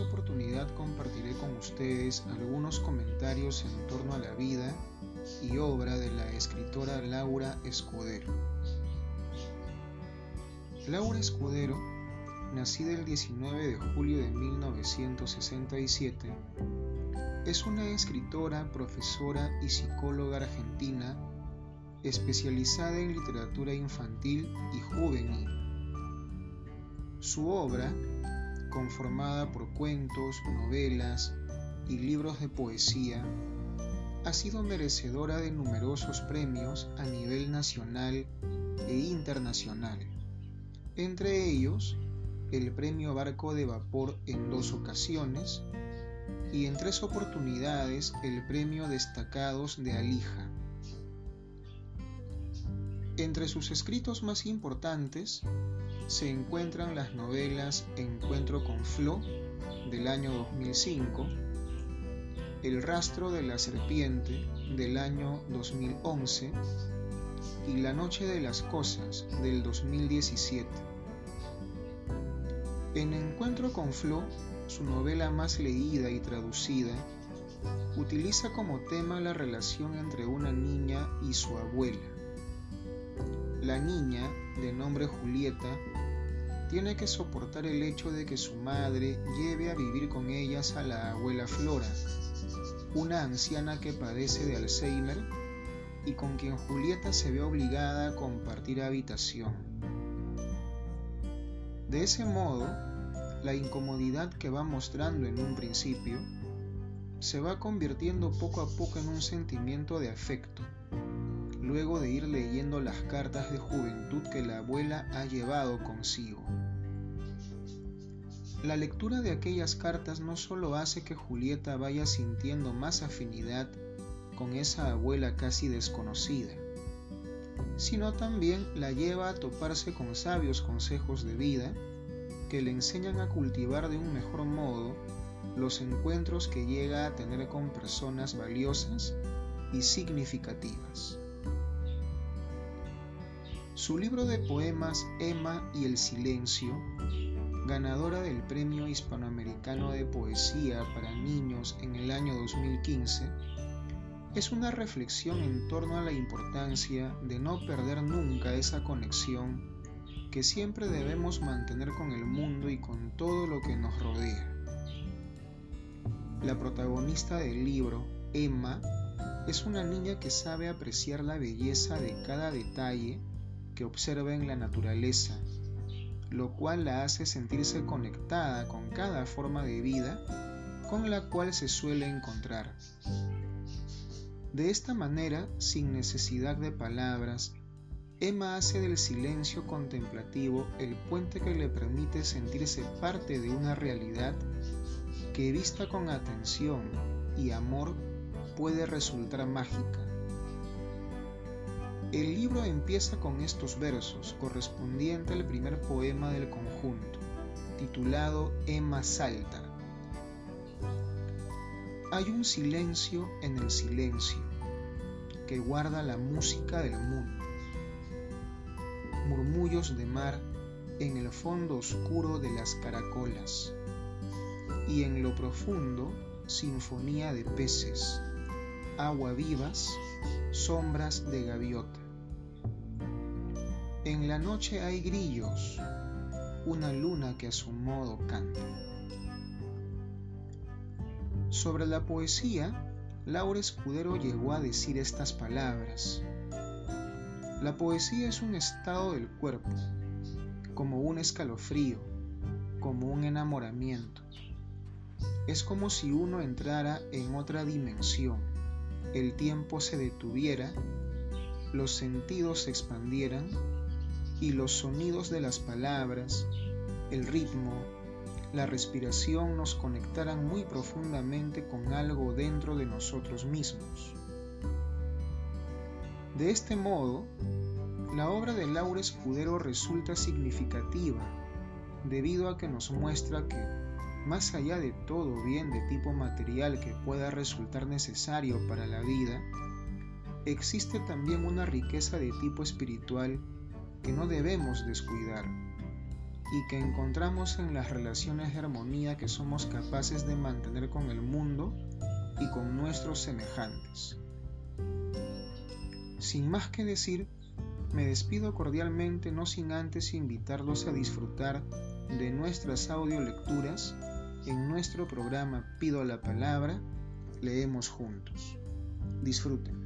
oportunidad compartiré con ustedes algunos comentarios en torno a la vida y obra de la escritora Laura Escudero. Laura Escudero, nacida el 19 de julio de 1967, es una escritora, profesora y psicóloga argentina especializada en literatura infantil y juvenil. Su obra, conformada por cuentos, novelas y libros de poesía, ha sido merecedora de numerosos premios a nivel nacional e internacional, entre ellos el Premio Barco de Vapor en dos ocasiones y en tres oportunidades el Premio Destacados de Alija. Entre sus escritos más importantes se encuentran las novelas Encuentro con Flo del año 2005, El rastro de la serpiente del año 2011 y La noche de las cosas del 2017. En Encuentro con Flo, su novela más leída y traducida, utiliza como tema la relación entre una niña y su abuela la niña, de nombre Julieta, tiene que soportar el hecho de que su madre lleve a vivir con ellas a la abuela Flora, una anciana que padece de Alzheimer y con quien Julieta se ve obligada a compartir habitación. De ese modo, la incomodidad que va mostrando en un principio se va convirtiendo poco a poco en un sentimiento de afecto luego de ir leyendo las cartas de juventud que la abuela ha llevado consigo. La lectura de aquellas cartas no solo hace que Julieta vaya sintiendo más afinidad con esa abuela casi desconocida, sino también la lleva a toparse con sabios consejos de vida que le enseñan a cultivar de un mejor modo los encuentros que llega a tener con personas valiosas y significativas. Su libro de poemas Emma y el Silencio, ganadora del Premio Hispanoamericano de Poesía para Niños en el año 2015, es una reflexión en torno a la importancia de no perder nunca esa conexión que siempre debemos mantener con el mundo y con todo lo que nos rodea. La protagonista del libro, Emma, es una niña que sabe apreciar la belleza de cada detalle que observa en la naturaleza, lo cual la hace sentirse conectada con cada forma de vida con la cual se suele encontrar. De esta manera, sin necesidad de palabras, Emma hace del silencio contemplativo el puente que le permite sentirse parte de una realidad que vista con atención y amor puede resultar mágica. El libro empieza con estos versos, correspondiente al primer poema del conjunto, titulado Emma Salta. Hay un silencio en el silencio que guarda la música del mundo. Murmullos de mar en el fondo oscuro de las caracolas y en lo profundo sinfonía de peces, agua vivas, sombras de gaviota. En la noche hay grillos, una luna que a su modo canta. Sobre la poesía, Laura Escudero llegó a decir estas palabras. La poesía es un estado del cuerpo, como un escalofrío, como un enamoramiento. Es como si uno entrara en otra dimensión, el tiempo se detuviera, los sentidos se expandieran y los sonidos de las palabras, el ritmo, la respiración nos conectaran muy profundamente con algo dentro de nosotros mismos. De este modo, la obra de Laura Escudero resulta significativa debido a que nos muestra que, más allá de todo bien de tipo material que pueda resultar necesario para la vida, existe también una riqueza de tipo espiritual que no debemos descuidar, y que encontramos en las relaciones de armonía que somos capaces de mantener con el mundo y con nuestros semejantes. Sin más que decir, me despido cordialmente no sin antes invitarlos a disfrutar de nuestras audiolecturas en nuestro programa Pido la Palabra, leemos juntos. Disfruten.